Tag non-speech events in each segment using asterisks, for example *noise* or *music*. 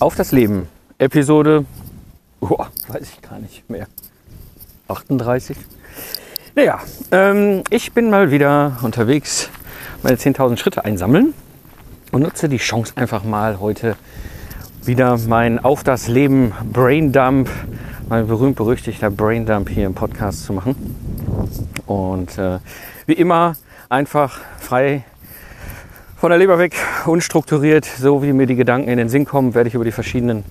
Auf das Leben. Episode, oh, weiß ich gar nicht mehr. 38. Naja, ähm, ich bin mal wieder unterwegs, meine 10.000 Schritte einsammeln und nutze die Chance einfach mal heute wieder mein Auf das Leben Braindump, mein berühmt-berüchtigter Braindump hier im Podcast zu machen. Und äh, wie immer einfach frei von der Leber weg, unstrukturiert, so wie mir die Gedanken in den Sinn kommen, werde ich über die verschiedenen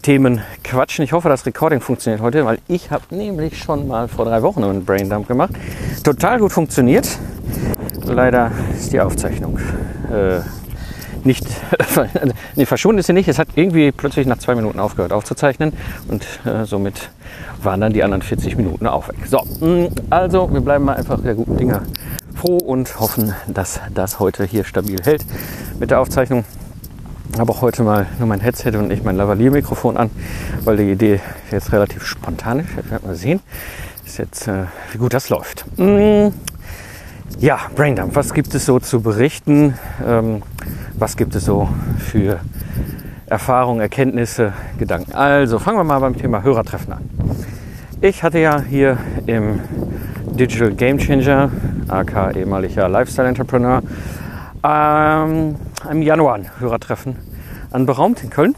Themen quatschen. Ich hoffe, das Recording funktioniert heute, weil ich habe nämlich schon mal vor drei Wochen einen Braindump gemacht. Total gut funktioniert. Leider ist die Aufzeichnung äh, nicht, *laughs* nee, verschwunden ist sie nicht. Es hat irgendwie plötzlich nach zwei Minuten aufgehört aufzuzeichnen und äh, somit waren dann die anderen 40 Minuten auch weg. So, mm, also wir bleiben mal einfach der guten Dinge froh und hoffen, dass das heute hier stabil hält mit der Aufzeichnung. Habe auch heute mal nur mein Headset und nicht mein Lavalier-Mikrofon an, weil die Idee jetzt relativ spontan ist. Wir werden mal sehen, ist jetzt, äh, wie gut das läuft. Mm, ja, Braindump, was gibt es so zu berichten? Ähm, was gibt es so für Erfahrungen, Erkenntnisse, Gedanken? Also fangen wir mal beim Thema Hörertreffen an. Ich hatte ja hier im Digital Game Changer, aka ehemaliger Lifestyle Entrepreneur, ähm, im Januar ein Hörertreffen anberaumt in Köln.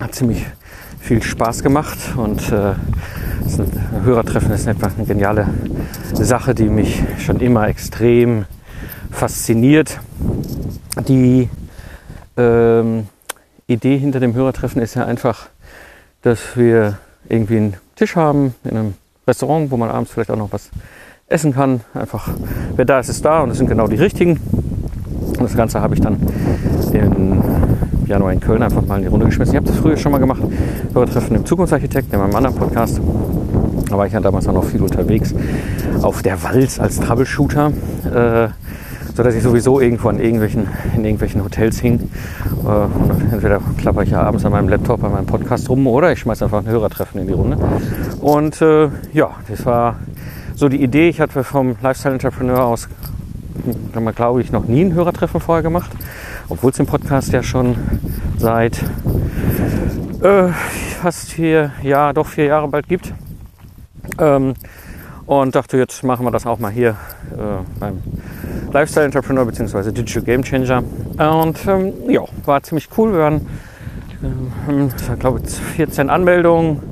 Hat ziemlich viel Spaß gemacht und äh, ein Hörertreffen ist einfach eine geniale Sache, die mich schon immer extrem fasziniert. Die ähm, Idee hinter dem Hörertreffen ist ja einfach, dass wir irgendwie einen Tisch haben in einem Restaurant, wo man abends vielleicht auch noch was essen kann. Einfach, wer da ist, ist da und es sind genau die richtigen. Und das Ganze habe ich dann im Januar in Köln einfach mal in die Runde geschmissen. Ich habe das früher schon mal gemacht. Hörertreffen im Zukunftsarchitekt, in meinem anderen Podcast. Da war ich ja damals auch noch viel unterwegs. Auf der Walz als Troubleshooter. Äh, sodass ich sowieso irgendwo an irgendwelchen, in irgendwelchen Hotels hing. Äh, entweder klapper ich ja abends an meinem Laptop, an meinem Podcast rum oder ich schmeiße einfach ein Hörertreffen in die Runde. Und äh, ja, das war so die Idee. Ich hatte vom Lifestyle Entrepreneur aus, glaube ich noch nie ein Hörertreffen vorher gemacht, obwohl es den Podcast ja schon seit äh, fast vier, ja doch vier Jahre bald gibt. Ähm, und dachte, jetzt machen wir das auch mal hier äh, beim Lifestyle Entrepreneur bzw. Digital Game Changer. Und ähm, ja, war ziemlich cool. Wir waren, ähm, ich glaube, 14 Anmeldungen,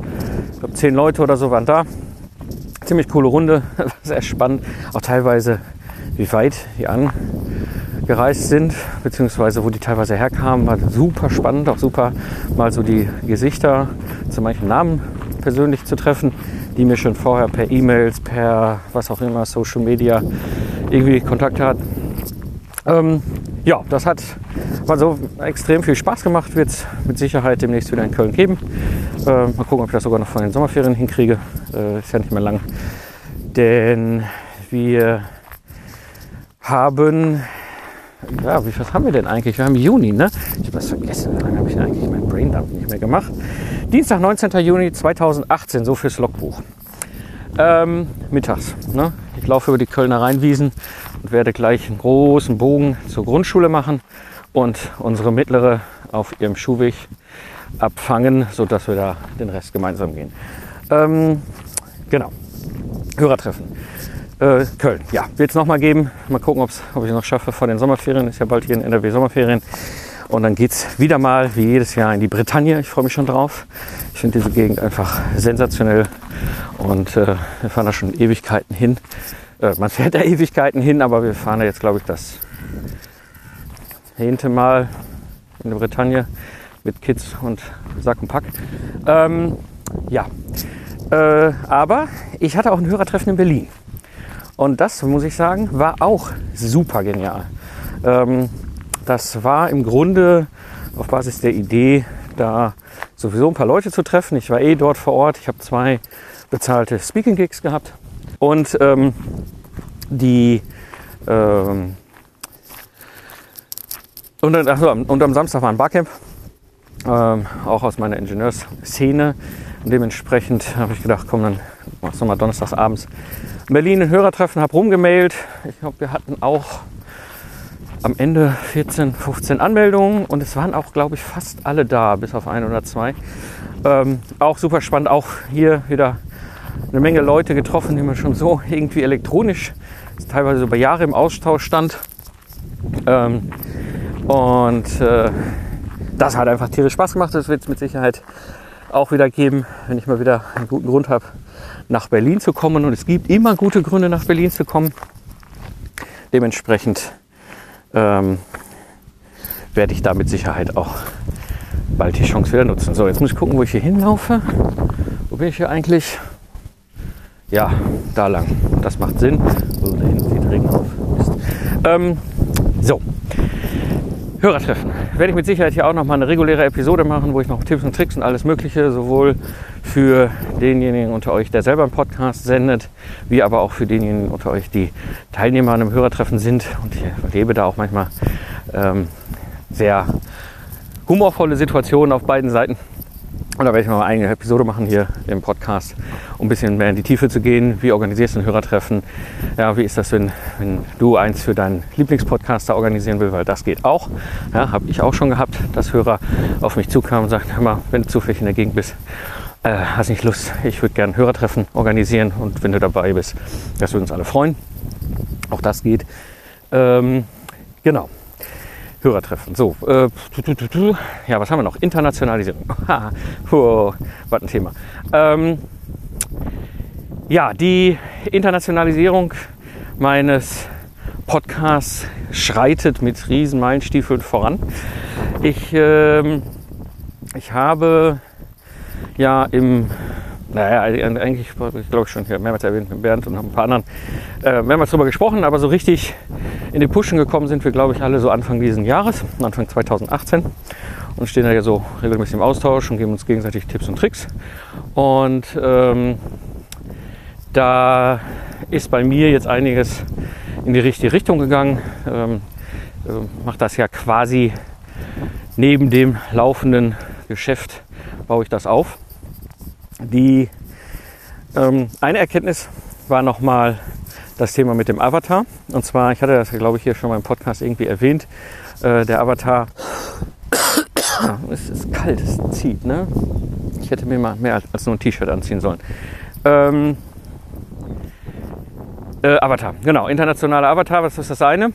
ich glaube, 10 Leute oder so waren da. Ziemlich coole Runde, *laughs* sehr spannend. Auch teilweise, wie weit die angereist sind, beziehungsweise wo die teilweise herkamen, war super spannend. Auch super, mal so die Gesichter zu manchen Namen persönlich zu treffen die mir schon vorher per E-Mails, per was auch immer, Social Media irgendwie Kontakt hatten. Ähm, ja, das hat also extrem viel Spaß gemacht. Wird es mit Sicherheit demnächst wieder in Köln geben. Äh, mal gucken, ob ich das sogar noch von den Sommerferien hinkriege. Äh, ist ja nicht mehr lang. Denn wir haben, ja, wie was haben wir denn eigentlich? Wir haben Juni, ne? Ich habe das vergessen. Wie lange habe ich denn eigentlich meinen Braindump nicht mehr gemacht? Dienstag, 19. Juni 2018, so fürs Logbuch. Ähm, mittags. Ne? Ich laufe über die Kölner Rheinwiesen und werde gleich einen großen Bogen zur Grundschule machen und unsere mittlere auf ihrem Schuhweg abfangen, sodass wir da den Rest gemeinsam gehen. Ähm, genau. Hörertreffen. Äh, Köln. Ja, wird es nochmal geben. Mal gucken, ob ich es noch schaffe vor den Sommerferien. Ist ja bald hier in NRW Sommerferien. Und dann geht es wieder mal, wie jedes Jahr, in die Bretagne. Ich freue mich schon drauf. Ich finde diese Gegend einfach sensationell. Und äh, wir fahren da schon Ewigkeiten hin. Äh, man fährt da Ewigkeiten hin, aber wir fahren da jetzt, glaube ich, das zehnte Mal in der Bretagne mit Kids und Sack und Pack. Ähm, ja, äh, aber ich hatte auch ein Hörertreffen in Berlin. Und das, muss ich sagen, war auch super genial. Ähm, das war im Grunde auf Basis der Idee, da sowieso ein paar Leute zu treffen. Ich war eh dort vor Ort. Ich habe zwei bezahlte Speaking Gigs gehabt und ähm, die ähm, und, also, und am Samstag war ein Barcamp, ähm, auch aus meiner Ingenieursszene. Und dementsprechend habe ich gedacht, komm, dann machst du mal donnerstags abends in Berlin ein Hörertreffen, habe rumgemailt. Ich glaube, wir hatten auch am Ende 14, 15 Anmeldungen und es waren auch, glaube ich, fast alle da, bis auf ein oder zwei. Ähm, auch super spannend, auch hier wieder eine Menge Leute getroffen, die man schon so irgendwie elektronisch, teilweise über Jahre im Austausch stand. Ähm, und äh, das hat einfach tierisch Spaß gemacht. Das wird es mit Sicherheit auch wieder geben, wenn ich mal wieder einen guten Grund habe, nach Berlin zu kommen. Und es gibt immer gute Gründe, nach Berlin zu kommen. Dementsprechend ähm, werde ich da mit Sicherheit auch bald die Chance wieder nutzen. So, jetzt muss ich gucken, wo ich hier hinlaufe. Wo bin ich hier eigentlich? Ja, da lang. Das macht Sinn. So, da hinten sieht Regen auf. Ähm, so, Hörertreffen. Werde ich mit Sicherheit hier auch noch mal eine reguläre Episode machen, wo ich noch Tipps und Tricks und alles Mögliche sowohl für denjenigen unter euch, der selber einen Podcast sendet, wie aber auch für denjenigen unter euch, die Teilnehmer an einem Hörertreffen sind. Und ich erlebe da auch manchmal ähm, sehr humorvolle Situationen auf beiden Seiten. Und da werde ich mal eine Episode machen hier im Podcast, um ein bisschen mehr in die Tiefe zu gehen. Wie organisierst du ein Hörertreffen? Ja, wie ist das, wenn, wenn du eins für deinen Lieblingspodcaster organisieren willst? Weil das geht auch. Ja, habe ich auch schon gehabt, dass Hörer auf mich zukamen und sagten, hör mal, wenn du zufällig in der Gegend bist, äh, hast nicht Lust, ich würde gerne Hörertreffen organisieren und wenn du dabei bist, das würde uns alle freuen. Auch das geht. Ähm, genau. Hörertreffen. So, äh, ja, was haben wir noch? Internationalisierung. *laughs* oh, was ein Thema. Ähm, ja, die Internationalisierung meines Podcasts schreitet mit riesen Meilenstiefeln voran. Ich, ähm, ich habe ja im naja, eigentlich, ich glaube schon hier mehrmals erwähnt mit Bernd und ein paar anderen, äh, mehrmals darüber gesprochen, aber so richtig in die Pushen gekommen sind wir, glaube ich, alle so Anfang dieses Jahres, Anfang 2018 und stehen da ja so regelmäßig im Austausch und geben uns gegenseitig Tipps und Tricks. Und ähm, da ist bei mir jetzt einiges in die richtige Richtung gegangen. Ähm, äh, mache das ja quasi neben dem laufenden Geschäft, baue ich das auf. Die ähm, eine Erkenntnis war nochmal das Thema mit dem Avatar. Und zwar, ich hatte das, glaube ich, hier schon mal im Podcast irgendwie erwähnt. Äh, der Avatar. *coughs* es ist kalt, es zieht, ne? Ich hätte mir mal mehr als, als nur ein T-Shirt anziehen sollen. Ähm, äh, Avatar, genau, internationaler Avatar, was ist das eine?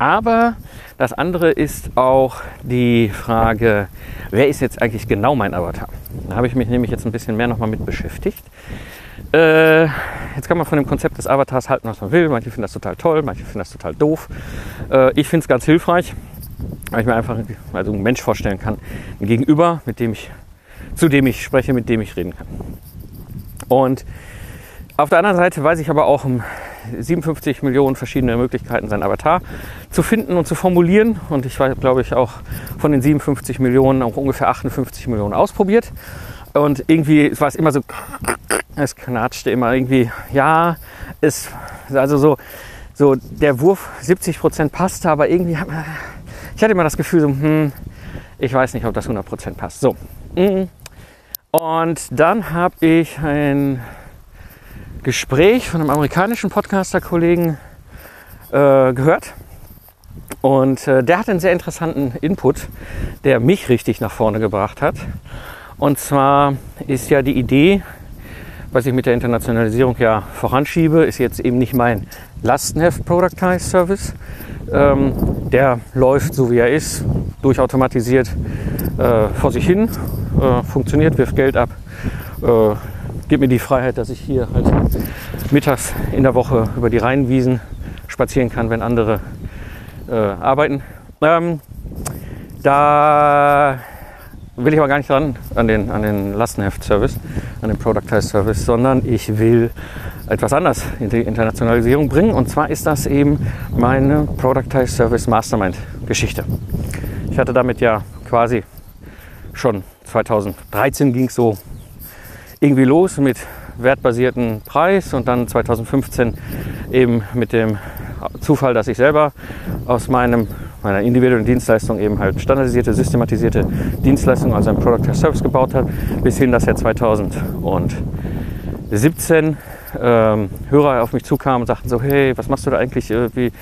Aber das andere ist auch die Frage, wer ist jetzt eigentlich genau mein Avatar? Da habe ich mich nämlich jetzt ein bisschen mehr nochmal mit beschäftigt. Äh, jetzt kann man von dem Konzept des Avatars halten, was man will. Manche finden das total toll, manche finden das total doof. Äh, ich finde es ganz hilfreich, weil ich mir einfach also einen Mensch vorstellen kann, ein Gegenüber, mit dem ich, zu dem ich spreche, mit dem ich reden kann. Und auf der anderen Seite weiß ich aber auch 57 Millionen verschiedene Möglichkeiten, seinen Avatar zu finden und zu formulieren. Und ich habe, glaube ich, auch von den 57 Millionen auch ungefähr 58 Millionen ausprobiert. Und irgendwie war es immer so, es knatschte immer irgendwie, ja, es, also so, so der Wurf 70 Prozent passte, aber irgendwie, ich hatte immer das Gefühl, so, hm, ich weiß nicht, ob das 100 Prozent passt. So. Mm. Und dann habe ich ein Gespräch von einem amerikanischen Podcaster-Kollegen äh, gehört. Und äh, der hat einen sehr interessanten Input, der mich richtig nach vorne gebracht hat. Und zwar ist ja die Idee, was ich mit der Internationalisierung ja voranschiebe, ist jetzt eben nicht mein Lastenheft Productize Service. Ähm, der läuft so wie er ist, durchautomatisiert äh, vor sich hin, äh, funktioniert, wirft Geld ab, äh, gibt mir die Freiheit, dass ich hier halt mittags in der Woche über die Rheinwiesen spazieren kann, wenn andere äh, arbeiten. Ähm, da will ich aber gar nicht dran an den, an den Lastenheft-Service, an den Productize-Service, sondern ich will etwas anders in die Internationalisierung bringen. Und zwar ist das eben meine Productize-Service Mastermind-Geschichte. Ich hatte damit ja quasi schon 2013 ging es so irgendwie los mit wertbasierten Preis und dann 2015 eben mit dem Zufall, dass ich selber aus meinem, meiner individuellen Dienstleistung eben halt standardisierte, systematisierte Dienstleistung, also ein Product as Service gebaut habe, bis hin, dass er 2017 ähm, Hörer auf mich zukamen und sagten so, hey, was machst du da eigentlich, äh, wie,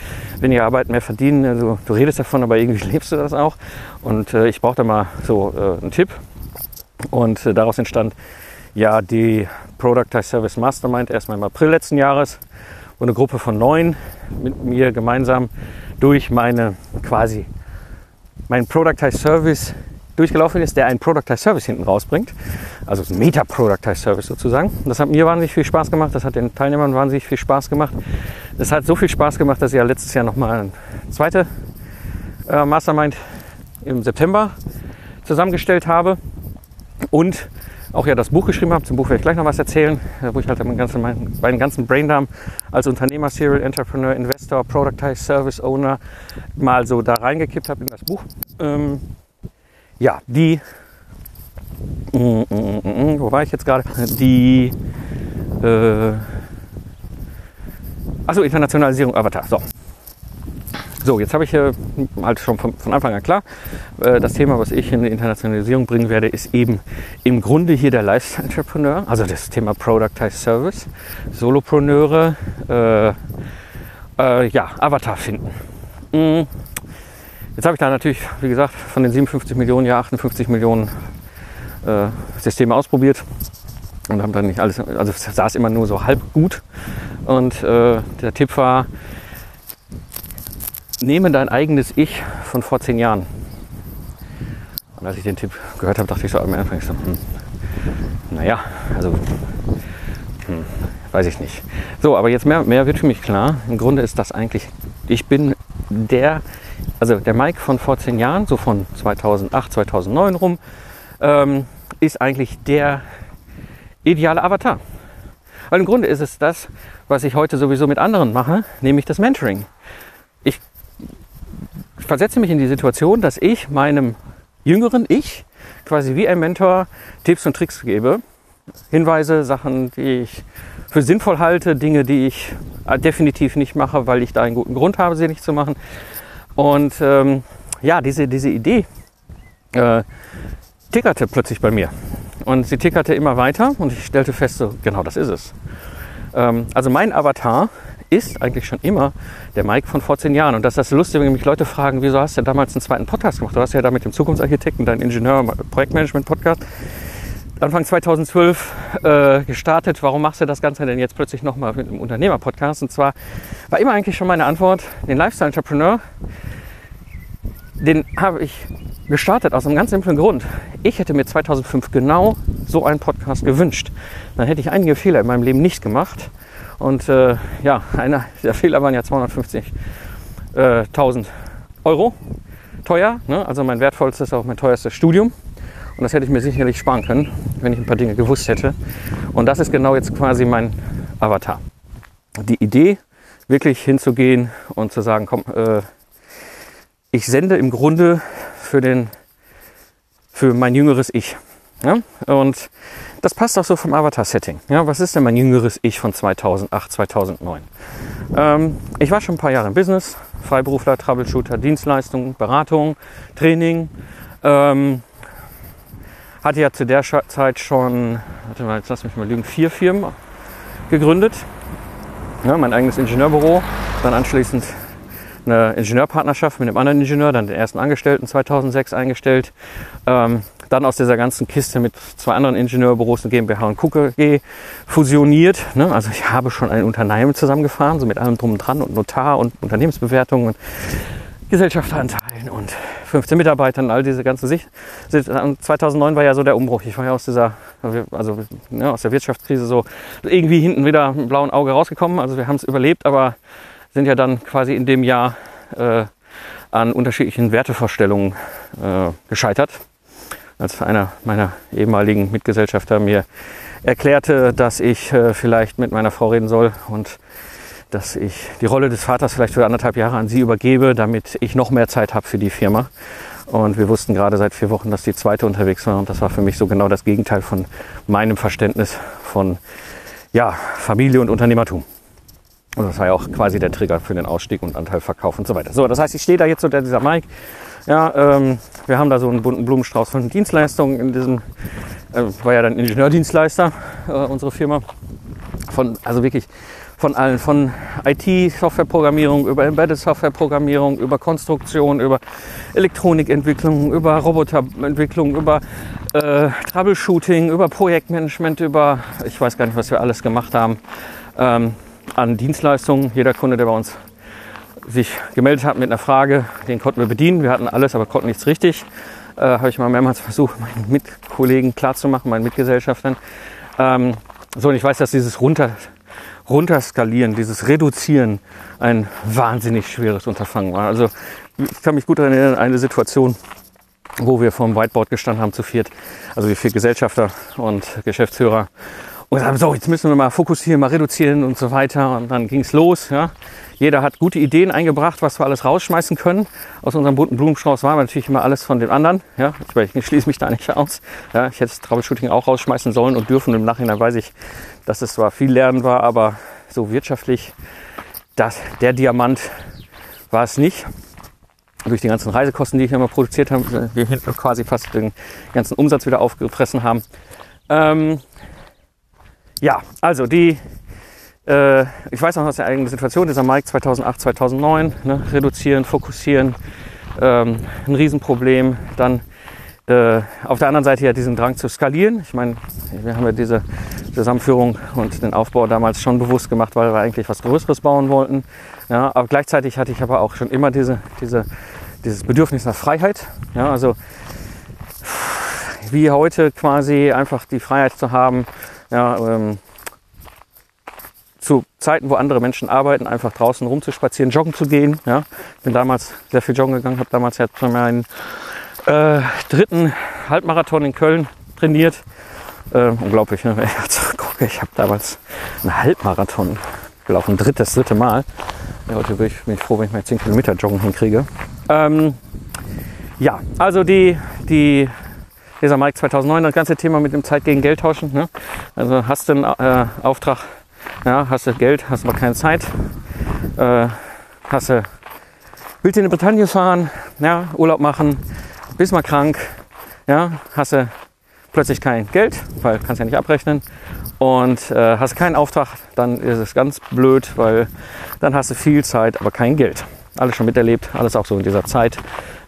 weniger Arbeit, mehr verdienen, also, du redest davon, aber irgendwie *laughs* lebst du das auch. Und äh, ich brauchte mal so äh, einen Tipp. Und äh, daraus entstand ja die Product Service Mastermind erstmal im April letzten Jahres, wo eine Gruppe von neun mit mir gemeinsam durch meine quasi mein Product Service durchgelaufen ist, der einen Product Service hinten rausbringt. Also ein Meta Product Service sozusagen. Das hat mir wahnsinnig viel Spaß gemacht. Das hat den Teilnehmern wahnsinnig viel Spaß gemacht. Das hat so viel Spaß gemacht, dass ich ja letztes Jahr nochmal eine zweite äh, Mastermind im September zusammengestellt habe. Und auch ja das Buch geschrieben habe. Zum Buch werde ich gleich noch was erzählen, äh, wo ich halt meinen ganzen, meinen ganzen Braindarm als Unternehmer, Serial Entrepreneur, Investor, Productize, Service Owner mal so da reingekippt habe in das Buch. Ähm, ja, die, mm, mm, mm, wo war ich jetzt gerade? Die, äh, achso, Internationalisierung Avatar. So, so, jetzt habe ich äh, halt schon von, von, Anfang an klar, äh, das Thema, was ich in die Internationalisierung bringen werde, ist eben im Grunde hier der Lifestyle-Entrepreneur, also das Thema Productized Service, Solopreneure, äh, äh, ja, Avatar finden. Mhm. Jetzt habe ich da natürlich, wie gesagt, von den 57 Millionen, ja 58 Millionen Systeme ausprobiert und haben dann nicht alles, also saß immer nur so halb gut. Und der Tipp war, nehme dein eigenes Ich von vor zehn Jahren. Und als ich den Tipp gehört habe, dachte ich so am Anfang, so, hm, naja, also, hm, weiß ich nicht. So, aber jetzt mehr, mehr wird für mich klar. Im Grunde ist das eigentlich, ich bin der, also der Mike von vor zehn Jahren, so von 2008, 2009 rum, ähm, ist eigentlich der ideale Avatar. Weil im Grunde ist es das, was ich heute sowieso mit anderen mache, nämlich das Mentoring. Ich versetze mich in die Situation, dass ich meinem jüngeren Ich quasi wie ein Mentor Tipps und Tricks gebe. Hinweise, Sachen, die ich für sinnvoll halte, Dinge, die ich definitiv nicht mache, weil ich da einen guten Grund habe, sie nicht zu machen. Und ähm, ja, diese, diese Idee äh, tickerte plötzlich bei mir. Und sie tickerte immer weiter und ich stellte fest, so, genau das ist es. Ähm, also mein Avatar ist eigentlich schon immer der Mike von vor zehn Jahren. Und das ist das Lustige, wenn mich Leute fragen, wieso hast du damals einen zweiten Podcast gemacht? Du hast ja da mit dem Zukunftsarchitekten deinen Ingenieur-Projektmanagement-Podcast Anfang 2012 äh, gestartet. Warum machst du das Ganze denn jetzt plötzlich nochmal mit einem Unternehmer-Podcast? Und zwar war immer eigentlich schon meine Antwort, den Lifestyle-Entrepreneur, den habe ich gestartet aus einem ganz simplen Grund. Ich hätte mir 2005 genau so einen Podcast gewünscht. Dann hätte ich einige Fehler in meinem Leben nicht gemacht und äh, ja, einer der Fehler waren ja 250.000 äh, Euro teuer. Ne? Also mein wertvollstes, auch mein teuerstes Studium. Und das hätte ich mir sicherlich sparen können, wenn ich ein paar Dinge gewusst hätte. Und das ist genau jetzt quasi mein Avatar. Die Idee, wirklich hinzugehen und zu sagen, komm, äh, ich sende im Grunde für, den, für mein jüngeres Ich. Ja? Und das passt auch so vom Avatar-Setting. Ja, was ist denn mein jüngeres Ich von 2008, 2009? Ähm, ich war schon ein paar Jahre im Business, Freiberufler, Troubleshooter, Dienstleistungen, Beratung, Training. Ähm, hatte ja zu der Zeit schon, warte mal, jetzt lass mich mal lügen, vier Firmen gegründet. Ja, mein eigenes Ingenieurbüro, dann anschließend eine Ingenieurpartnerschaft mit einem anderen Ingenieur, dann den ersten Angestellten 2006 eingestellt. Ähm, dann aus dieser ganzen Kiste mit zwei anderen Ingenieurbüros, eine GmbH und KUKG, fusioniert. Ne? Also ich habe schon ein Unternehmen zusammengefahren, so mit allem drum und dran und Notar und Unternehmensbewertungen und Gesellschafteranteilen und 15 Mitarbeitern, all diese ganze Sicht. 2009 war ja so der Umbruch. Ich war ja aus dieser, also ja, aus der Wirtschaftskrise so irgendwie hinten wieder mit blauen Auge rausgekommen. Also wir haben es überlebt, aber sind ja dann quasi in dem Jahr äh, an unterschiedlichen Wertevorstellungen äh, gescheitert. Als einer meiner ehemaligen Mitgesellschafter mir erklärte, dass ich äh, vielleicht mit meiner Frau reden soll und dass ich die Rolle des Vaters vielleicht für anderthalb Jahre an sie übergebe, damit ich noch mehr Zeit habe für die Firma. Und wir wussten gerade seit vier Wochen, dass die zweite unterwegs war. Und das war für mich so genau das Gegenteil von meinem Verständnis von ja, Familie und Unternehmertum. Und das war ja auch quasi der Trigger für den Ausstieg und Anteilverkauf und so weiter. So, das heißt, ich stehe da jetzt so, dieser Mike. Ja, ähm, wir haben da so einen bunten Blumenstrauß von Dienstleistungen in diesem, äh, war ja dann Ingenieurdienstleister, äh, unsere Firma. Von, also wirklich von allen, von IT-Softwareprogrammierung über Embedded-Softwareprogrammierung, über Konstruktion, über Elektronikentwicklung, über Roboterentwicklung, über äh, Troubleshooting, über Projektmanagement, über, ich weiß gar nicht, was wir alles gemacht haben, ähm, an Dienstleistungen. Jeder Kunde, der bei uns sich gemeldet hat mit einer Frage, den konnten wir bedienen. Wir hatten alles, aber konnten nichts richtig. Äh, Habe ich mal mehrmals versucht, *laughs* meinen Mitkollegen klarzumachen, meinen Mitgesellschaftern. Ähm, so, und ich weiß, dass dieses runter, runterskalieren, dieses Reduzieren ein wahnsinnig schweres Unterfangen war. Also ich kann mich gut erinnern an eine Situation, wo wir vom Whiteboard gestanden haben zu viert, also die vier Gesellschafter und Geschäftsführer und sagen, so, jetzt müssen wir mal fokussieren, mal reduzieren und so weiter. Und dann ging es los. Ja. Jeder hat gute Ideen eingebracht, was wir alles rausschmeißen können. Aus unserem bunten Blumenstrauß war natürlich immer alles von den anderen. Ja. Ich, schließe mich da nicht aus. Ja. Ich hätte das Troubleshooting auch rausschmeißen sollen und dürfen. Im Nachhinein weiß ich, dass es zwar viel Lernen war, aber so wirtschaftlich, das, der Diamant war es nicht durch die ganzen Reisekosten, die ich immer produziert habe, wir hinten quasi fast den ganzen Umsatz wieder aufgefressen haben. Ähm, ja, also die, äh, ich weiß noch aus der eigenen Situation, dieser Mike 2008, 2009, ne, reduzieren, fokussieren, ähm, ein Riesenproblem. Dann äh, auf der anderen Seite ja diesen Drang zu skalieren. Ich meine, wir haben ja diese Zusammenführung und den Aufbau damals schon bewusst gemacht, weil wir eigentlich was Größeres bauen wollten. Ja, aber gleichzeitig hatte ich aber auch schon immer diese, diese, dieses Bedürfnis nach Freiheit. Ja, also wie heute quasi einfach die Freiheit zu haben, ja, ähm, zu Zeiten, wo andere Menschen arbeiten, einfach draußen rumzuspazieren, joggen zu gehen. Ja. Bin damals sehr viel joggen gegangen, habe damals jetzt meinen äh, dritten Halbmarathon in Köln trainiert. Äh, unglaublich, ne? *laughs* wenn ich jetzt gucke, ich habe damals einen Halbmarathon gelaufen, drittes, dritte Mal. Ja, heute bin ich, bin ich froh, wenn ich mal 10 Kilometer Joggen hinkriege. Ähm, ja, also die, die dieser Mike 2009, das ganze Thema mit dem Zeit gegen Geld tauschen. Ne? Also hast du einen äh, Auftrag, ja, hast du Geld, hast aber keine Zeit. Äh, hast du, willst du in die Bretagne fahren, ja, Urlaub machen, bist mal krank, ja, hast du plötzlich kein Geld, weil kannst ja nicht abrechnen und äh, hast keinen Auftrag, dann ist es ganz blöd, weil dann hast du viel Zeit, aber kein Geld. Alles schon miterlebt, alles auch so in dieser Zeit.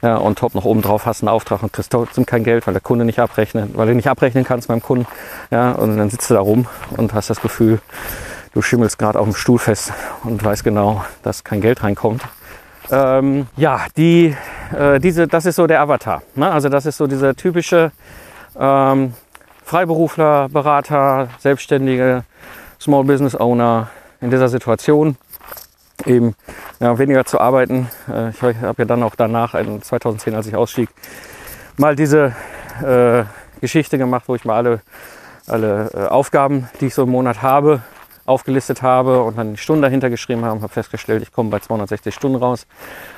Ja, und top noch oben drauf hast einen Auftrag und kriegst trotzdem kein Geld, weil der Kunde nicht abrechnet, weil du nicht abrechnen kannst beim Kunden. Ja, und dann sitzt du da rum und hast das Gefühl, du schimmelst gerade auf dem Stuhl fest und weißt genau, dass kein Geld reinkommt. Ähm, ja, die, äh, diese, das ist so der Avatar. Ne? Also das ist so dieser typische ähm, Freiberufler, Berater, Selbstständige, Small Business Owner in dieser Situation eben ja, weniger zu arbeiten. Äh, ich habe ja dann auch danach, 2010, als ich ausstieg, mal diese äh, Geschichte gemacht, wo ich mal alle, alle äh, Aufgaben, die ich so im Monat habe, aufgelistet habe und dann die Stunden dahinter geschrieben habe, habe festgestellt, ich komme bei 260 Stunden raus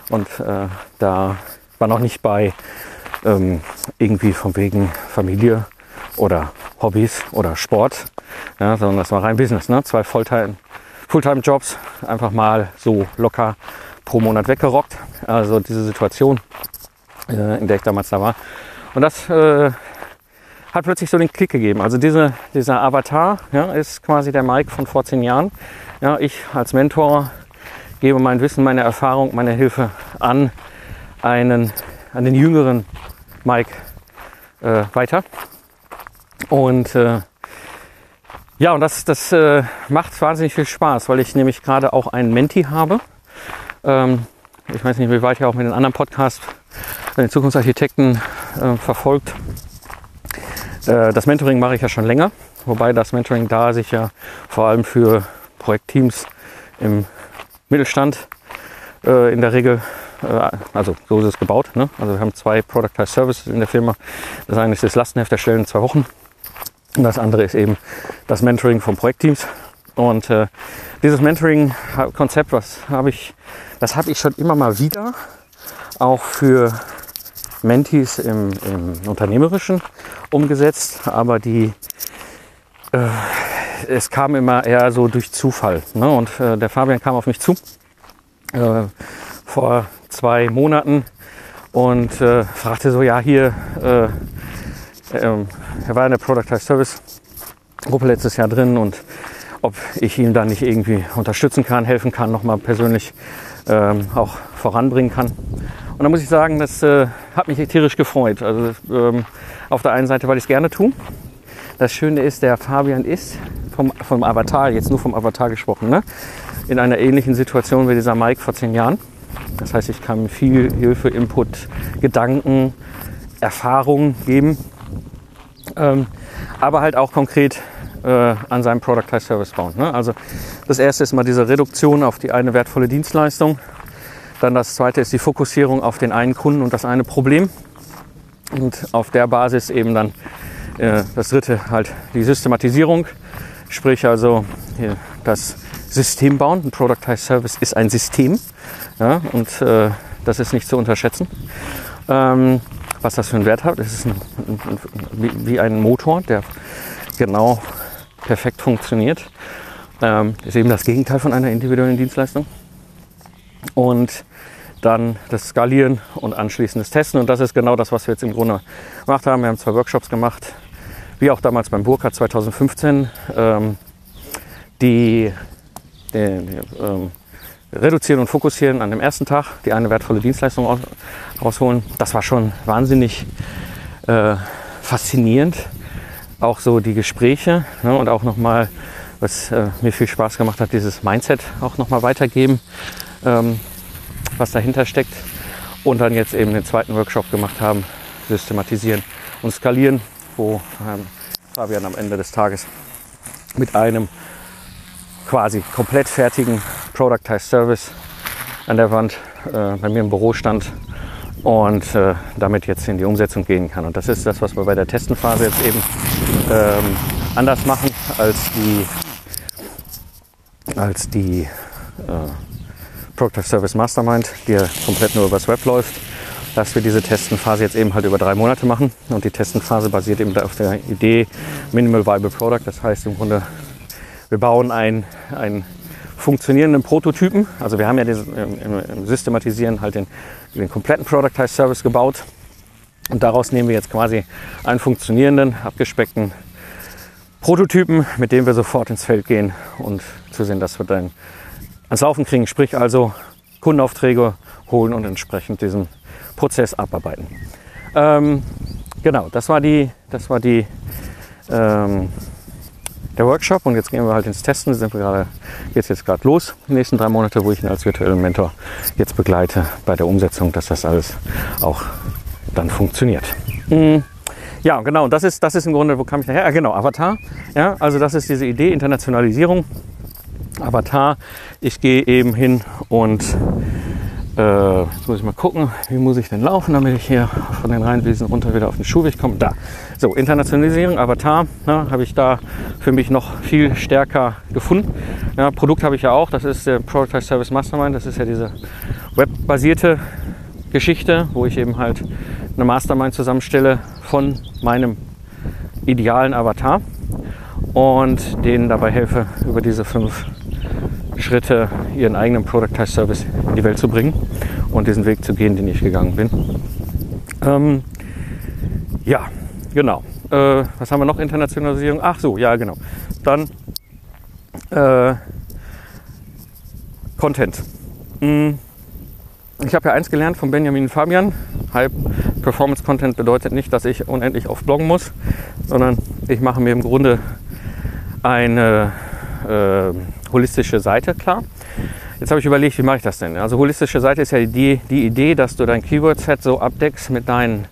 und äh, da war noch nicht bei ähm, irgendwie von wegen Familie oder Hobbys oder Sport, ja, sondern das war rein Business, ne? zwei Volltime Fulltime-Jobs einfach mal so locker pro Monat weggerockt. Also diese Situation, äh, in der ich damals da war. Und das äh, hat plötzlich so den Klick gegeben. Also diese, dieser Avatar ja, ist quasi der Mike von vor zehn Jahren. Ja, ich als Mentor gebe mein Wissen, meine Erfahrung, meine Hilfe an einen, an den jüngeren Mike äh, weiter. Und äh, ja, und das, das äh, macht wahnsinnig viel Spaß, weil ich nämlich gerade auch einen Menti habe. Ähm, ich weiß nicht, wie weit ihr auch mit den anderen Podcasts, den Zukunftsarchitekten äh, verfolgt. Äh, das Mentoring mache ich ja schon länger, wobei das Mentoring da sich ja vor allem für Projektteams im Mittelstand äh, in der Regel, äh, also so ist es gebaut. Ne? Also wir haben zwei Productized Services in der Firma. Das eine ist das Lastenheft erstellen in zwei Wochen und das andere ist eben das Mentoring von Projektteams. Und äh, dieses Mentoring-Konzept, was habe ich, das habe ich schon immer mal wieder auch für Mentees im, im Unternehmerischen umgesetzt, aber die äh, es kam immer eher so durch Zufall. Ne? Und äh, der Fabian kam auf mich zu äh, vor zwei Monaten und äh, fragte so, ja hier, äh, ähm, er war in der Product Service Gruppe letztes Jahr drin und, ob ich ihm da nicht irgendwie unterstützen kann, helfen kann, nochmal persönlich ähm, auch voranbringen kann. Und da muss ich sagen, das äh, hat mich tierisch gefreut. Also ähm, auf der einen Seite, weil ich es gerne tue. Das Schöne ist, der Fabian ist vom, vom Avatar, jetzt nur vom Avatar gesprochen, ne? in einer ähnlichen Situation wie dieser Mike vor zehn Jahren. Das heißt, ich kann viel Hilfe, Input, Gedanken, Erfahrungen geben, ähm, aber halt auch konkret äh, an seinem Product High Service bauen. Ne? Also das erste ist mal diese Reduktion auf die eine wertvolle Dienstleistung. Dann das zweite ist die Fokussierung auf den einen Kunden und das eine Problem. Und auf der Basis eben dann äh, das dritte halt die Systematisierung, sprich also das System bauen. Ein Productized Service ist ein System ja, und äh, das ist nicht zu unterschätzen. Ähm, was das für einen Wert hat, es ist ein, ein, wie ein Motor, der genau perfekt funktioniert. Ähm, ist eben das Gegenteil von einer individuellen Dienstleistung. Und dann das Skalieren und anschließend das Testen. Und das ist genau das, was wir jetzt im Grunde gemacht haben. Wir haben zwei Workshops gemacht, wie auch damals beim Burka 2015. Ähm, die, die, die ähm, reduzieren und fokussieren an dem ersten Tag, die eine wertvolle Dienstleistung rausholen. Das war schon wahnsinnig äh, faszinierend. Auch so die Gespräche ne, und auch nochmal, was äh, mir viel Spaß gemacht hat, dieses Mindset auch nochmal weitergeben. Ähm, was dahinter steckt. Und dann jetzt eben den zweiten Workshop gemacht haben, systematisieren und skalieren, wo ähm, Fabian am Ende des Tages mit einem quasi komplett fertigen Productized Service an der Wand äh, bei mir im Büro stand und äh, damit jetzt in die Umsetzung gehen kann. Und das ist das, was wir bei der Testenphase jetzt eben ähm, anders machen als die, als die äh, Proctor Service Mastermind, die ja komplett nur übers Web läuft, dass wir diese Testenphase jetzt eben halt über drei Monate machen. Und die Testenphase basiert eben auf der Idee Minimal Viable Product. Das heißt im Grunde, wir bauen einen, funktionierenden Prototypen. Also wir haben ja diesen, im, im Systematisieren halt den, den kompletten Productized Service gebaut. Und daraus nehmen wir jetzt quasi einen funktionierenden, abgespeckten Prototypen, mit dem wir sofort ins Feld gehen und zu sehen, dass wir dann ans Laufen kriegen, sprich also Kundenaufträge holen und entsprechend diesen Prozess abarbeiten. Ähm, genau, das war die, das war die ähm, der Workshop und jetzt gehen wir halt ins Testen. Sind wir gerade, geht's jetzt gerade los, die nächsten drei Monate, wo ich ihn als virtuellen Mentor jetzt begleite bei der Umsetzung, dass das alles auch dann funktioniert. Mhm. Ja, genau, das ist, das ist im Grunde, wo kam ich nachher? Ja, genau, Avatar. Ja, also das ist diese Idee, Internationalisierung. Avatar. Ich gehe eben hin und äh, jetzt muss ich mal gucken, wie muss ich denn laufen, damit ich hier von den Rheinwiesen runter wieder auf den Schuhweg komme. Da. So, Internationalisierung, Avatar, ja, habe ich da für mich noch viel stärker gefunden. Ja, Produkt habe ich ja auch, das ist der Prototype Service Mastermind, das ist ja diese webbasierte Geschichte, wo ich eben halt eine Mastermind zusammenstelle von meinem idealen Avatar und denen dabei helfe, über diese fünf Schritte, ihren eigenen Productized Service in die Welt zu bringen und diesen Weg zu gehen, den ich gegangen bin. Ähm, ja, genau. Äh, was haben wir noch? Internationalisierung. Ach so, ja, genau. Dann äh, Content. Hm. Ich habe ja eins gelernt von Benjamin Fabian. High Performance Content bedeutet nicht, dass ich unendlich oft bloggen muss, sondern ich mache mir im Grunde eine äh, holistische Seite, klar. Jetzt habe ich überlegt, wie mache ich das denn? Also holistische Seite ist ja die, die Idee, dass du dein Keyword-Set so abdeckst mit deinen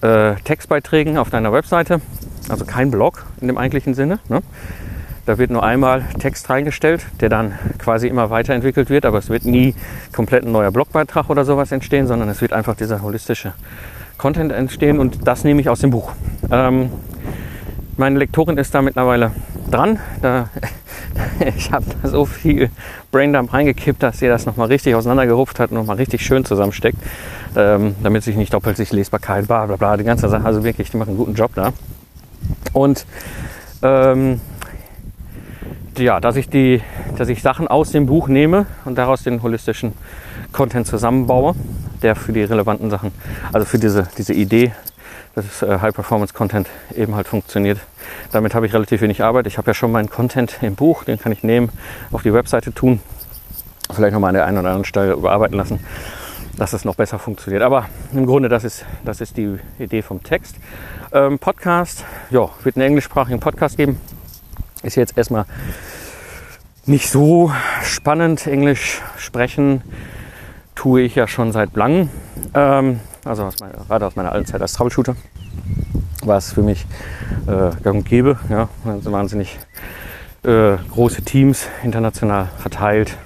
äh, Textbeiträgen auf deiner Webseite. Also kein Blog in dem eigentlichen Sinne. Ne? Da wird nur einmal Text reingestellt, der dann quasi immer weiterentwickelt wird, aber es wird nie komplett ein neuer Blogbeitrag oder sowas entstehen, sondern es wird einfach dieser holistische Content entstehen und das nehme ich aus dem Buch. Ähm, meine Lektorin ist da mittlerweile dran. Da, *laughs* ich habe da so viel Braindump reingekippt, dass sie das nochmal richtig auseinandergerupft hat und nochmal richtig schön zusammensteckt, ähm, damit sich nicht doppelt sich Lesbarkeit, bla bla bla, die ganze Sache. Also wirklich, die machen einen guten Job da. Und ähm, ja, dass ich, die, dass ich Sachen aus dem Buch nehme und daraus den holistischen Content zusammenbaue, der für die relevanten Sachen, also für diese, diese Idee dass äh, High-Performance-Content eben halt funktioniert. Damit habe ich relativ wenig Arbeit. Ich habe ja schon meinen Content im Buch, den kann ich nehmen, auf die Webseite tun, vielleicht nochmal an der einen oder anderen Stelle überarbeiten lassen, dass es noch besser funktioniert. Aber im Grunde, das ist, das ist die Idee vom Text. Ähm, Podcast, ja, wird einen englischsprachigen Podcast geben. Ist jetzt erstmal nicht so spannend. Englisch sprechen tue ich ja schon seit langem. Ähm, also aus meiner, gerade aus meiner alten Zeit als Troubleshooter war es für mich äh, gang und gäbe. Ja, also wahnsinnig äh, große Teams international verteilt.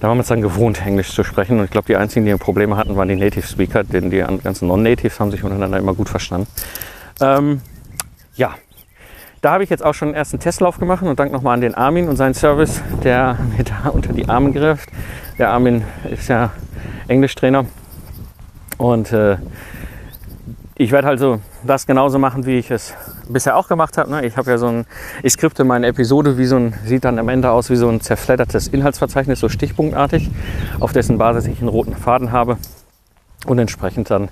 Da haben wir es dann gewohnt, Englisch zu sprechen. Und ich glaube, die einzigen, die Probleme hatten, waren die Native Speaker, denn die ganzen Non-Natives haben sich untereinander immer gut verstanden. Ähm, ja, da habe ich jetzt auch schon einen ersten Testlauf gemacht und dank nochmal an den Armin und seinen Service, der mir da *laughs* unter die Arme greift. Der Armin ist ja Englischtrainer und äh, ich werde halt so das genauso machen, wie ich es bisher auch gemacht habe. Ne? Ich habe ja so ein, ich skripte meine Episode wie so ein, sieht dann am Ende aus wie so ein zerfleddertes Inhaltsverzeichnis, so stichpunktartig, auf dessen Basis ich einen roten Faden habe und entsprechend dann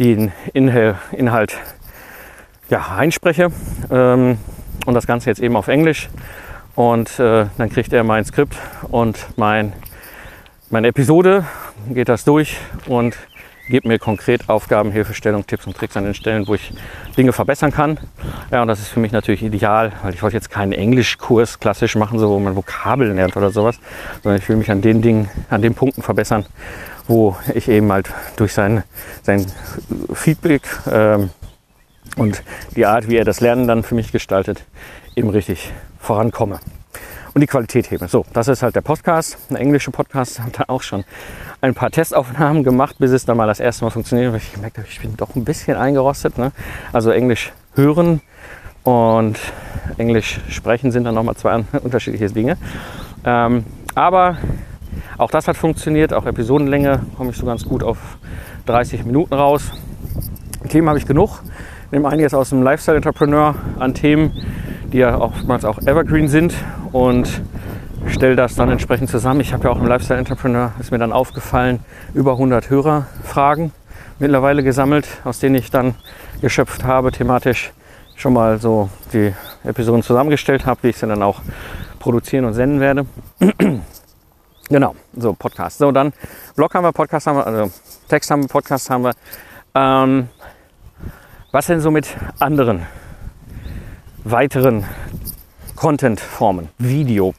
den Inhalt ja, einspreche ähm, und das Ganze jetzt eben auf Englisch. Und äh, dann kriegt er mein Skript und mein, meine Episode, geht das durch und gibt mir konkret Aufgaben, Hilfestellung, Tipps und Tricks an den Stellen, wo ich Dinge verbessern kann. Ja, und das ist für mich natürlich ideal, weil ich wollte jetzt keinen Englischkurs klassisch machen, so wo man Vokabeln lernt oder sowas, sondern ich will mich an den Dingen, an den Punkten verbessern, wo ich eben halt durch sein, sein Feedback ähm, und die Art, wie er das Lernen dann für mich gestaltet, eben richtig vorankomme und die Qualität hebe. So, das ist halt der Podcast, ein englischer Podcast. Habe da auch schon ein paar Testaufnahmen gemacht, bis es dann mal das erste Mal funktioniert, weil ich gemerkt habe, ich bin doch ein bisschen eingerostet. Ne? Also Englisch hören und Englisch sprechen sind dann nochmal zwei *laughs* unterschiedliche Dinge. Ähm, aber auch das hat funktioniert. Auch Episodenlänge komme ich so ganz gut auf 30 Minuten raus. Themen habe ich genug nehme einiges aus dem Lifestyle Entrepreneur an Themen, die ja oftmals auch evergreen sind und stelle das dann entsprechend zusammen. Ich habe ja auch im Lifestyle Entrepreneur, ist mir dann aufgefallen, über 100 Hörerfragen mittlerweile gesammelt, aus denen ich dann geschöpft habe, thematisch schon mal so die Episoden zusammengestellt habe, wie ich sie dann auch produzieren und senden werde. *clears throat* genau, so Podcast. So, dann Blog haben wir, Podcast haben wir, also Text haben wir, Podcast haben wir. Ähm, was denn so mit anderen, weiteren Content-Formen? Video.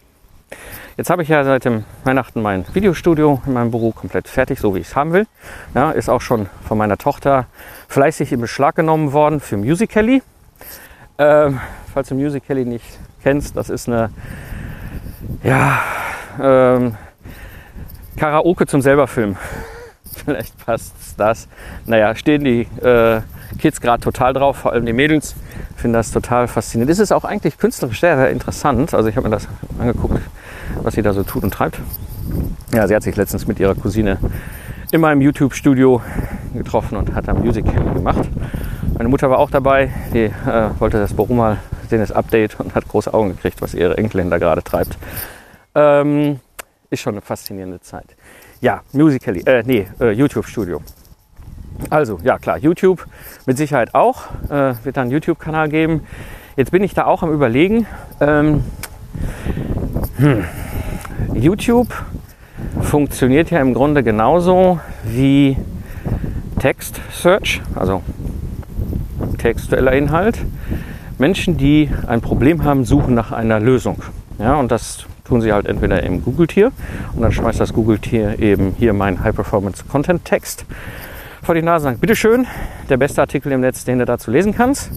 Jetzt habe ich ja seit dem Weihnachten mein Videostudio in meinem Büro komplett fertig, so wie ich es haben will. Ja, ist auch schon von meiner Tochter fleißig in Beschlag genommen worden für Musical.ly. Ähm, falls du Musical.ly nicht kennst, das ist eine ja, ähm, Karaoke zum selberfilm. *laughs* Vielleicht passt das. Naja, stehen die äh, Kids gerade total drauf, vor allem die Mädels finden das total faszinierend. Es ist auch eigentlich künstlerisch sehr, sehr interessant. Also ich habe mir das angeguckt, was sie da so tut und treibt. Ja, sie hat sich letztens mit ihrer Cousine in meinem YouTube-Studio getroffen und hat da Music gemacht. Meine Mutter war auch dabei, die äh, wollte das sehen, das Update und hat große Augen gekriegt, was ihre Enkelin da gerade treibt. Ähm, ist schon eine faszinierende Zeit. Ja, Musical.ly, äh, nee, äh, YouTube-Studio. Also, ja klar, YouTube mit Sicherheit auch. Äh, wird da einen YouTube-Kanal geben. Jetzt bin ich da auch am Überlegen. Ähm, hm, YouTube funktioniert ja im Grunde genauso wie Text Search, also textueller Inhalt. Menschen, die ein Problem haben, suchen nach einer Lösung. Ja, und das tun sie halt entweder im Google-Tier und dann schmeißt das Google-Tier eben hier mein High-Performance-Content-Text vor die Nase sagt, bitteschön, der beste Artikel im Netz, den du dazu lesen kannst.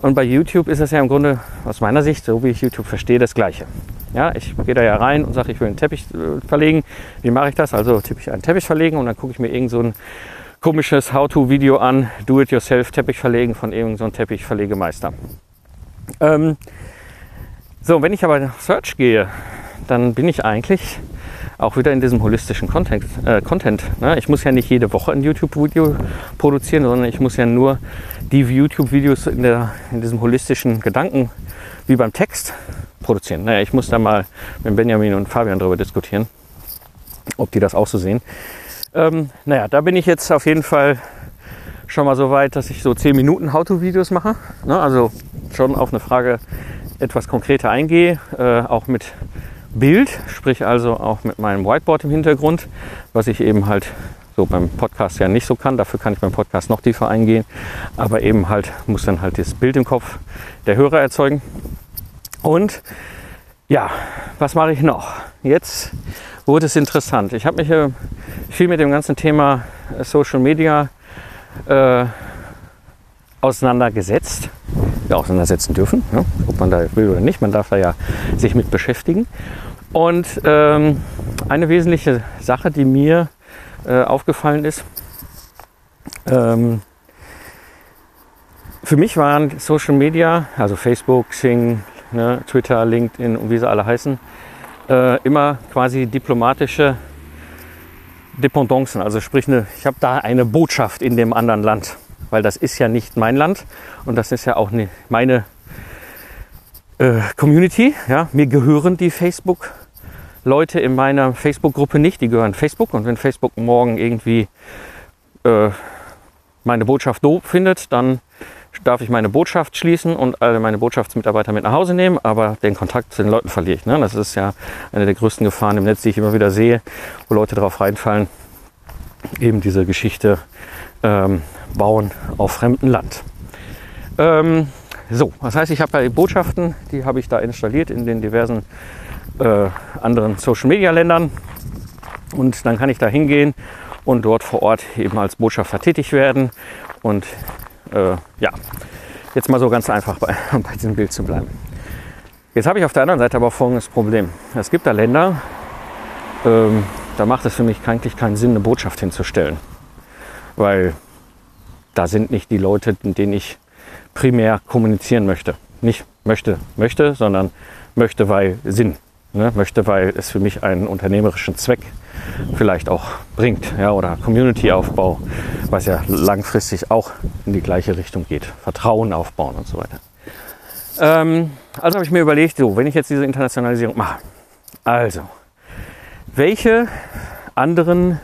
Und bei YouTube ist es ja im Grunde aus meiner Sicht, so wie ich YouTube verstehe, das Gleiche. Ja, ich gehe da ja rein und sage, ich will einen Teppich äh, verlegen. Wie mache ich das? Also tippe ich einen Teppich verlegen und dann gucke ich mir irgend so ein komisches How-to-Video an, Do-it-yourself Teppich verlegen von irgendeinem so Teppichverlegemeister. Ähm, so, wenn ich aber nach Search gehe, dann bin ich eigentlich auch wieder in diesem holistischen Content. Äh, Content ne? Ich muss ja nicht jede Woche ein YouTube-Video produzieren, sondern ich muss ja nur die YouTube-Videos in, in diesem holistischen Gedanken wie beim Text produzieren. Naja, ich muss da mal mit Benjamin und Fabian darüber diskutieren, ob die das auch so sehen. Ähm, naja, da bin ich jetzt auf jeden Fall schon mal so weit, dass ich so 10 Minuten How-To-Videos mache. Ne? Also schon auf eine Frage etwas konkreter eingehe, äh, auch mit Bild, sprich also auch mit meinem Whiteboard im Hintergrund, was ich eben halt so beim Podcast ja nicht so kann. Dafür kann ich beim Podcast noch tiefer eingehen. Aber eben halt muss dann halt das Bild im Kopf der Hörer erzeugen. Und ja, was mache ich noch? Jetzt wurde es interessant. Ich habe mich äh, viel mit dem ganzen Thema äh, Social Media äh, auseinandergesetzt, auseinandersetzen dürfen, ja, ob man da will oder nicht. Man darf da ja sich mit beschäftigen. Und ähm, eine wesentliche Sache, die mir äh, aufgefallen ist, ähm, für mich waren Social Media, also Facebook, Xing, ne, Twitter, LinkedIn und wie sie alle heißen, äh, immer quasi diplomatische Dependancen. Also sprich, eine, ich habe da eine Botschaft in dem anderen Land, weil das ist ja nicht mein Land und das ist ja auch nicht meine äh, Community. Ja, mir gehören die Facebook. Leute in meiner Facebook-Gruppe nicht, die gehören Facebook und wenn Facebook morgen irgendwie äh, meine Botschaft doof findet, dann darf ich meine Botschaft schließen und alle meine Botschaftsmitarbeiter mit nach Hause nehmen, aber den Kontakt zu den Leuten verliere ich. Ne? Das ist ja eine der größten Gefahren im Netz, die ich immer wieder sehe, wo Leute darauf reinfallen, eben diese Geschichte ähm, bauen auf fremdem Land. Ähm, so, das heißt, ich habe ja die Botschaften, die habe ich da installiert in den diversen äh, anderen Social-Media-Ländern und dann kann ich da hingehen und dort vor Ort eben als Botschafter tätig werden und äh, ja, jetzt mal so ganz einfach bei, *laughs* bei diesem Bild zu bleiben. Jetzt habe ich auf der anderen Seite aber folgendes Problem. Es gibt da Länder, ähm, da macht es für mich eigentlich keinen Sinn, eine Botschaft hinzustellen. Weil da sind nicht die Leute, mit denen ich primär kommunizieren möchte. Nicht möchte, möchte, sondern möchte, weil Sinn. Ne? Möchte, weil es für mich einen unternehmerischen Zweck vielleicht auch bringt. Ja? Oder Community-Aufbau, was ja langfristig auch in die gleiche Richtung geht. Vertrauen aufbauen und so weiter. Ähm, also habe ich mir überlegt, so, wenn ich jetzt diese Internationalisierung mache, also, welche anderen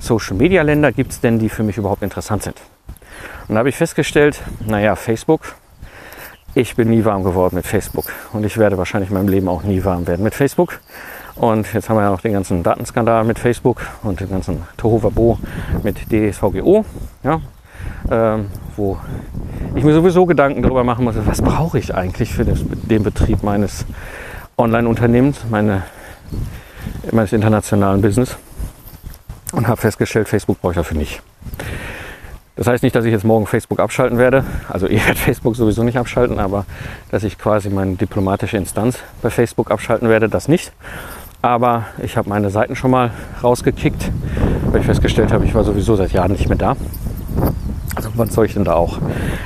Social-Media-Länder gibt es denn, die für mich überhaupt interessant sind? Und da habe ich festgestellt, naja, Facebook, ich bin nie warm geworden mit Facebook und ich werde wahrscheinlich in meinem Leben auch nie warm werden mit Facebook. Und jetzt haben wir ja noch den ganzen Datenskandal mit Facebook und den ganzen Tohuwabo mit DSVGO, ja, ähm, wo ich mir sowieso Gedanken darüber machen muss, was brauche ich eigentlich für das, den Betrieb meines Online-Unternehmens, meine, meines internationalen Business. Und habe festgestellt, Facebook brauche ich dafür nicht. Das heißt nicht, dass ich jetzt morgen Facebook abschalten werde. Also ich *laughs* werde Facebook sowieso nicht abschalten, aber dass ich quasi meine diplomatische Instanz bei Facebook abschalten werde, das nicht. Aber ich habe meine Seiten schon mal rausgekickt, weil ich festgestellt habe, ich war sowieso seit Jahren nicht mehr da. Also wann soll ich denn da auch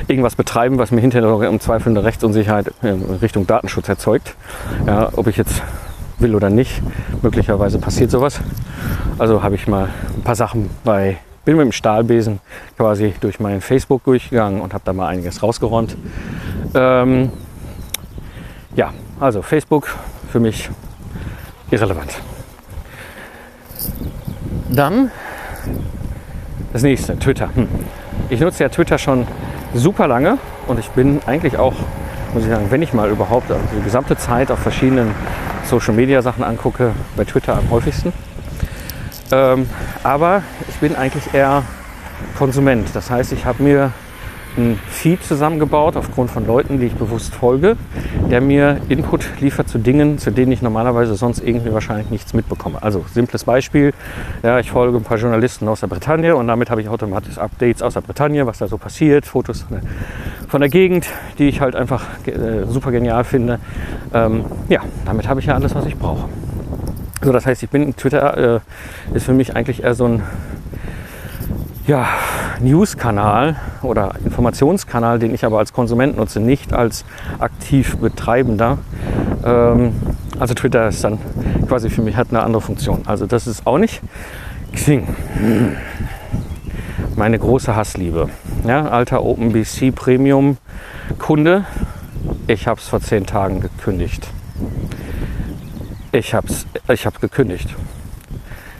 irgendwas betreiben, was mir hinterher im Zweifel eine Rechtsunsicherheit in Richtung Datenschutz erzeugt? Ja, ob ich jetzt will oder nicht, möglicherweise passiert sowas. Also habe ich mal ein paar Sachen bei bin mit dem Stahlbesen quasi durch mein Facebook durchgegangen und habe da mal einiges rausgeräumt. Ähm, ja, also Facebook für mich irrelevant. Dann das nächste, Twitter. Hm. Ich nutze ja Twitter schon super lange und ich bin eigentlich auch, muss ich sagen, wenn ich mal überhaupt also die gesamte Zeit auf verschiedenen Social Media Sachen angucke, bei Twitter am häufigsten. Ähm, aber ich bin eigentlich eher Konsument. Das heißt, ich habe mir ein Feed zusammengebaut aufgrund von Leuten, die ich bewusst folge, der mir Input liefert zu Dingen, zu denen ich normalerweise sonst irgendwie wahrscheinlich nichts mitbekomme. Also simples Beispiel, ja, ich folge ein paar Journalisten aus der Bretagne und damit habe ich automatisch Updates aus der Bretagne, was da so passiert, Fotos von der, von der Gegend, die ich halt einfach äh, super genial finde. Ähm, ja, damit habe ich ja alles, was ich brauche. So, das heißt, ich bin Twitter äh, ist für mich eigentlich eher so ein ja, News-Kanal oder Informationskanal, den ich aber als Konsument nutze, nicht als aktiv Betreibender. Ähm, also Twitter ist dann quasi für mich hat eine andere Funktion. Also das ist auch nicht Xing. Meine große Hassliebe. Ja, alter OpenBC Premium Kunde. Ich habe es vor zehn Tagen gekündigt. Ich habe ich hab gekündigt.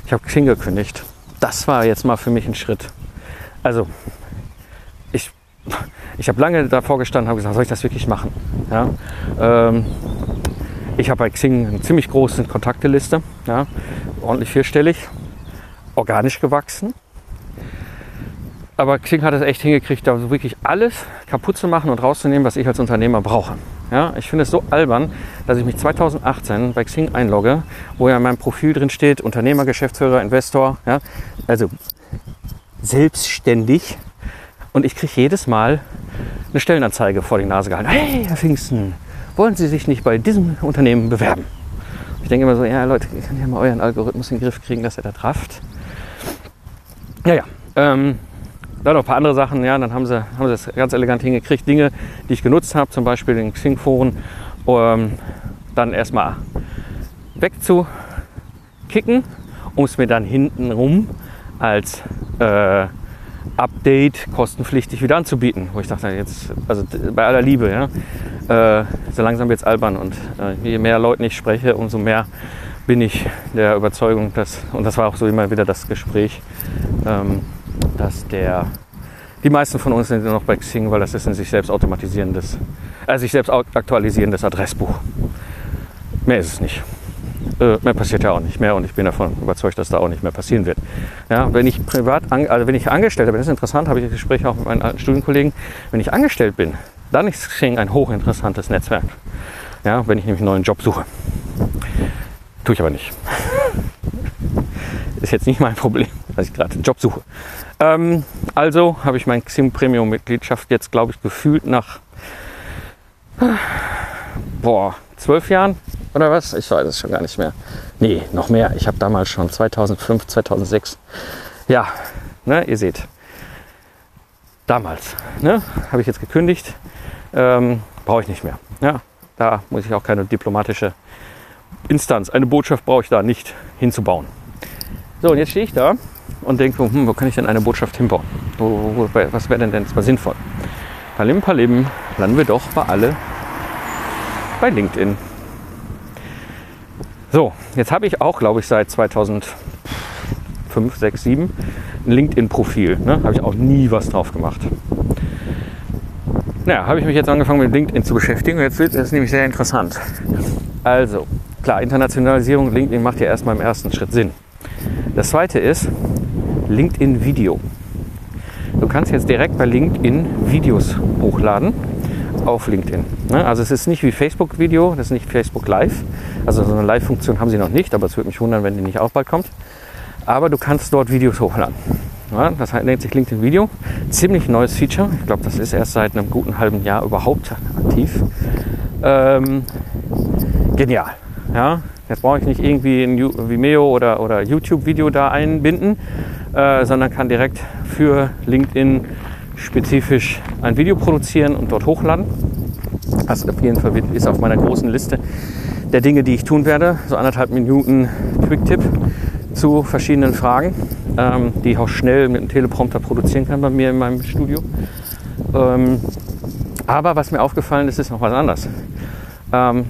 Ich habe Xing gekündigt. Das war jetzt mal für mich ein Schritt. Also, ich habe lange davor gestanden, habe gesagt, soll ich das wirklich machen? Ja, ähm, ich habe bei Xing eine ziemlich große Kontakteliste, ja, ordentlich vierstellig, organisch gewachsen. Aber Xing hat es echt hingekriegt, da wirklich alles kaputt zu machen und rauszunehmen, was ich als Unternehmer brauche. Ja, ich finde es so albern, dass ich mich 2018 bei Xing einlogge, wo ja in meinem Profil drin steht, Unternehmer, Geschäftsführer, Investor, ja, also selbstständig. Und ich kriege jedes Mal eine Stellenanzeige vor die Nase gehalten. Hey, Herr Pfingsten, wollen Sie sich nicht bei diesem Unternehmen bewerben? Ich denke immer so, ja Leute, ihr könnt ja mal euren Algorithmus in den Griff kriegen, dass er da trafft. Ja, ja. Ähm, dann noch ein paar andere Sachen, ja, dann haben sie, haben sie es ganz elegant hingekriegt. Dinge, die ich genutzt habe, zum Beispiel den Xing-Foren, ähm, dann erstmal wegzukicken, um es mir dann hintenrum als äh, Update kostenpflichtig wieder anzubieten. Wo ich dachte, jetzt, also bei aller Liebe, ja, äh, so langsam wird es albern und äh, je mehr Leuten ich spreche, umso mehr bin ich der Überzeugung, dass, und das war auch so immer wieder das Gespräch, ähm, dass der, die meisten von uns sind noch bei Xing, weil das ist ein sich selbst automatisierendes, äh, sich selbst aktualisierendes Adressbuch. Mehr ist es nicht. Äh, mehr passiert ja auch nicht mehr und ich bin davon überzeugt, dass da auch nicht mehr passieren wird. Ja, wenn ich privat, also wenn ich Angestellter bin, das ist interessant, habe ich das Gespräch auch mit meinen Studienkollegen, wenn ich angestellt bin, dann ist Xing ein hochinteressantes Netzwerk. Ja, wenn ich nämlich einen neuen Job suche. Tue ich aber nicht. *laughs* ist jetzt nicht mein Problem, dass ich gerade einen Job suche. Ähm, also habe ich mein Xing Premium Mitgliedschaft jetzt, glaube ich, gefühlt nach boah, zwölf Jahren oder was? Ich weiß es schon gar nicht mehr. Nee, noch mehr. Ich habe damals schon 2005, 2006. Ja, ne, ihr seht. Damals ne, habe ich jetzt gekündigt. Ähm, Brauche ich nicht mehr. Ja, da muss ich auch keine diplomatische Instanz, eine Botschaft brauche ich da nicht hinzubauen. So, und jetzt stehe ich da und denke, hm, wo kann ich denn eine Botschaft hinbauen? Wo, wo, was wäre denn denn jetzt mal sinnvoll? Palim Palim landen wir doch bei alle bei LinkedIn. So, jetzt habe ich auch, glaube ich, seit 2005, 6, 7 ein LinkedIn-Profil. Ne? Habe ich auch nie was drauf gemacht. Naja, habe ich mich jetzt angefangen mit LinkedIn zu beschäftigen und jetzt wird es nämlich sehr interessant. Also, klar, Internationalisierung, LinkedIn macht ja erstmal im ersten Schritt Sinn. Das zweite ist LinkedIn Video. Du kannst jetzt direkt bei LinkedIn Videos hochladen auf LinkedIn. Ne? Also es ist nicht wie Facebook Video, das ist nicht Facebook Live. Also so eine Live-Funktion haben sie noch nicht, aber es würde mich wundern, wenn die nicht auch bald kommt. Aber du kannst dort Videos hochladen. Ja, das nennt sich LinkedIn Video. Ziemlich neues Feature. Ich glaube, das ist erst seit einem guten halben Jahr überhaupt aktiv. Ähm, genial. Ja, jetzt brauche ich nicht irgendwie ein Vimeo oder, oder YouTube-Video da einbinden, äh, sondern kann direkt für LinkedIn spezifisch ein Video produzieren und dort hochladen. Das auf jeden Fall ist auf meiner großen Liste der Dinge, die ich tun werde. So anderthalb Minuten Quick-Tipp zu verschiedenen Fragen, ähm, die ich auch schnell mit einem Teleprompter produzieren kann bei mir in meinem Studio. Ähm, aber was mir aufgefallen ist, ist noch was anderes. Ähm,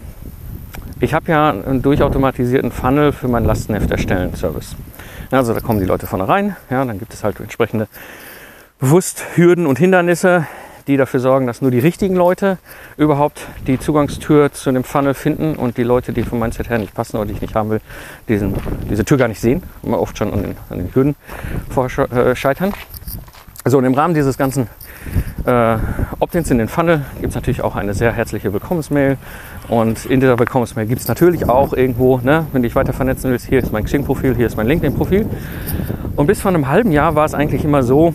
ich habe ja einen durchautomatisierten Funnel für meinen Lastenheft erstellen Service. Also da kommen die Leute vorne rein, ja, dann gibt es halt entsprechende bewusst Hürden und Hindernisse, die dafür sorgen, dass nur die richtigen Leute überhaupt die Zugangstür zu dem Funnel finden und die Leute, die vom Mindset her nicht passen oder die ich nicht haben will, diesen, diese Tür gar nicht sehen, immer oft schon an den, an den Hürden äh, scheitern. So, und im Rahmen dieses ganzen äh, Opt-ins in den Funnel gibt es natürlich auch eine sehr herzliche Willkommensmail. Und in dieser Willkommensmail gibt es natürlich auch irgendwo, ne, wenn du dich weiter vernetzen willst, hier ist mein Xing-Profil, hier ist mein LinkedIn-Profil. Und bis vor einem halben Jahr war es eigentlich immer so,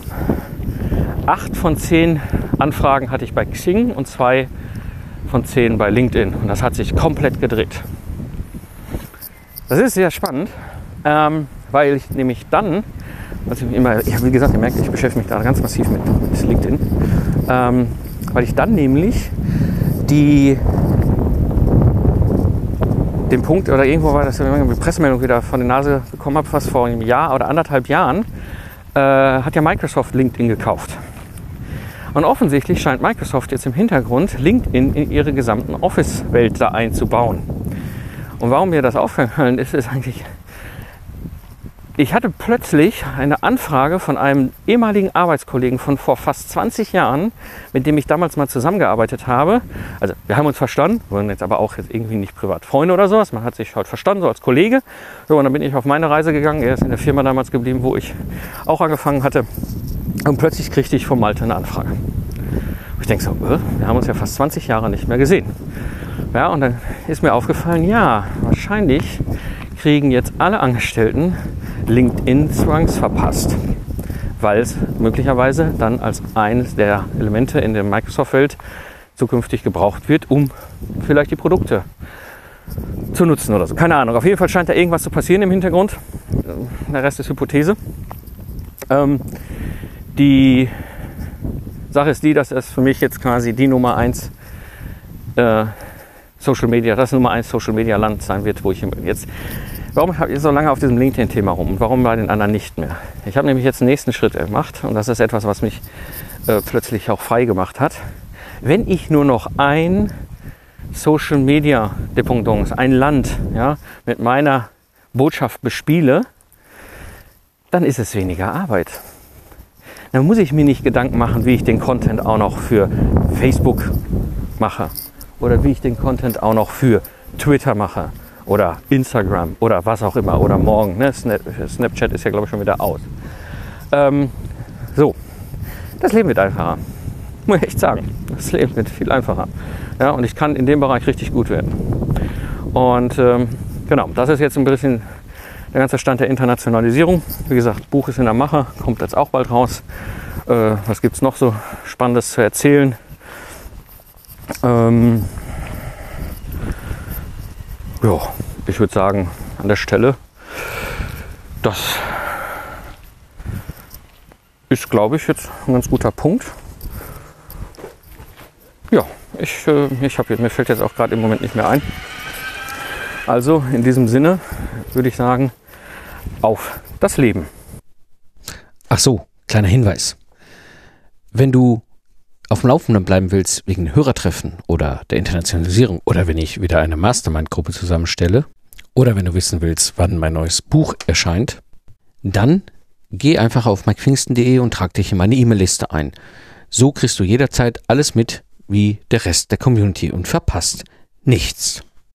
acht von zehn Anfragen hatte ich bei Xing und zwei von zehn bei LinkedIn. Und das hat sich komplett gedreht. Das ist sehr spannend, ähm, weil ich nämlich dann was ich immer, ja, wie gesagt, ihr merkt, ich beschäftige mich da ganz massiv mit, mit LinkedIn, ähm, weil ich dann nämlich die den Punkt oder irgendwo war das eine Pressemeldung wieder von der Nase bekommen habe, fast vor einem Jahr oder anderthalb Jahren, äh, hat ja Microsoft LinkedIn gekauft. Und offensichtlich scheint Microsoft jetzt im Hintergrund LinkedIn in ihre gesamten Office-Welt da einzubauen. Und warum mir das aufgefallen *laughs* ist, ist eigentlich ich hatte plötzlich eine Anfrage von einem ehemaligen Arbeitskollegen von vor fast 20 Jahren, mit dem ich damals mal zusammengearbeitet habe. Also wir haben uns verstanden, wollen jetzt aber auch jetzt irgendwie nicht privat Freunde oder sowas. Man hat sich halt verstanden, so als Kollege. So, und dann bin ich auf meine Reise gegangen. Er ist in der Firma damals geblieben, wo ich auch angefangen hatte. Und plötzlich kriegte ich von Malte eine Anfrage. Und ich denke so, wir haben uns ja fast 20 Jahre nicht mehr gesehen. Ja, und dann ist mir aufgefallen, ja, wahrscheinlich kriegen jetzt alle Angestellten LinkedIn zwangsverpasst, weil es möglicherweise dann als eines der Elemente in der Microsoft-Welt zukünftig gebraucht wird, um vielleicht die Produkte zu nutzen oder so. Keine Ahnung. Auf jeden Fall scheint da irgendwas zu passieren im Hintergrund. Der Rest ist Hypothese. Ähm, die Sache ist die, dass es für mich jetzt quasi die Nummer eins äh, Social Media, das Nummer eins Social Media Land sein wird, wo ich jetzt. Warum habe ich so lange auf diesem LinkedIn-Thema rum und warum bei den anderen nicht mehr? Ich habe nämlich jetzt den nächsten Schritt gemacht und das ist etwas, was mich äh, plötzlich auch frei gemacht hat. Wenn ich nur noch ein Social Media Dependance, ein Land ja, mit meiner Botschaft bespiele, dann ist es weniger Arbeit. Dann muss ich mir nicht Gedanken machen, wie ich den Content auch noch für Facebook mache oder wie ich den Content auch noch für Twitter mache oder Instagram oder was auch immer oder morgen. Ne? Snapchat ist ja, glaube ich, schon wieder aus. Ähm, so, das Leben wird einfacher. Muss ich echt sagen. Das Leben wird viel einfacher. Ja, und ich kann in dem Bereich richtig gut werden. Und ähm, genau, das ist jetzt ein bisschen der ganze Stand der Internationalisierung. Wie gesagt, Buch ist in der Mache, kommt jetzt auch bald raus. Äh, was gibt es noch so Spannendes zu erzählen? Ähm, ja, ich würde sagen, an der Stelle, das ist, glaube ich, jetzt ein ganz guter Punkt. Ja, ich, äh, ich habe mir fällt jetzt auch gerade im Moment nicht mehr ein. Also in diesem Sinne würde ich sagen, auf das Leben. Ach so, kleiner Hinweis. Wenn du auf dem Laufenden bleiben willst wegen Hörertreffen oder der Internationalisierung oder wenn ich wieder eine Mastermind-Gruppe zusammenstelle oder wenn du wissen willst, wann mein neues Buch erscheint, dann geh einfach auf mikepfingsten.de und trag dich in meine E-Mail-Liste ein. So kriegst du jederzeit alles mit wie der Rest der Community und verpasst nichts.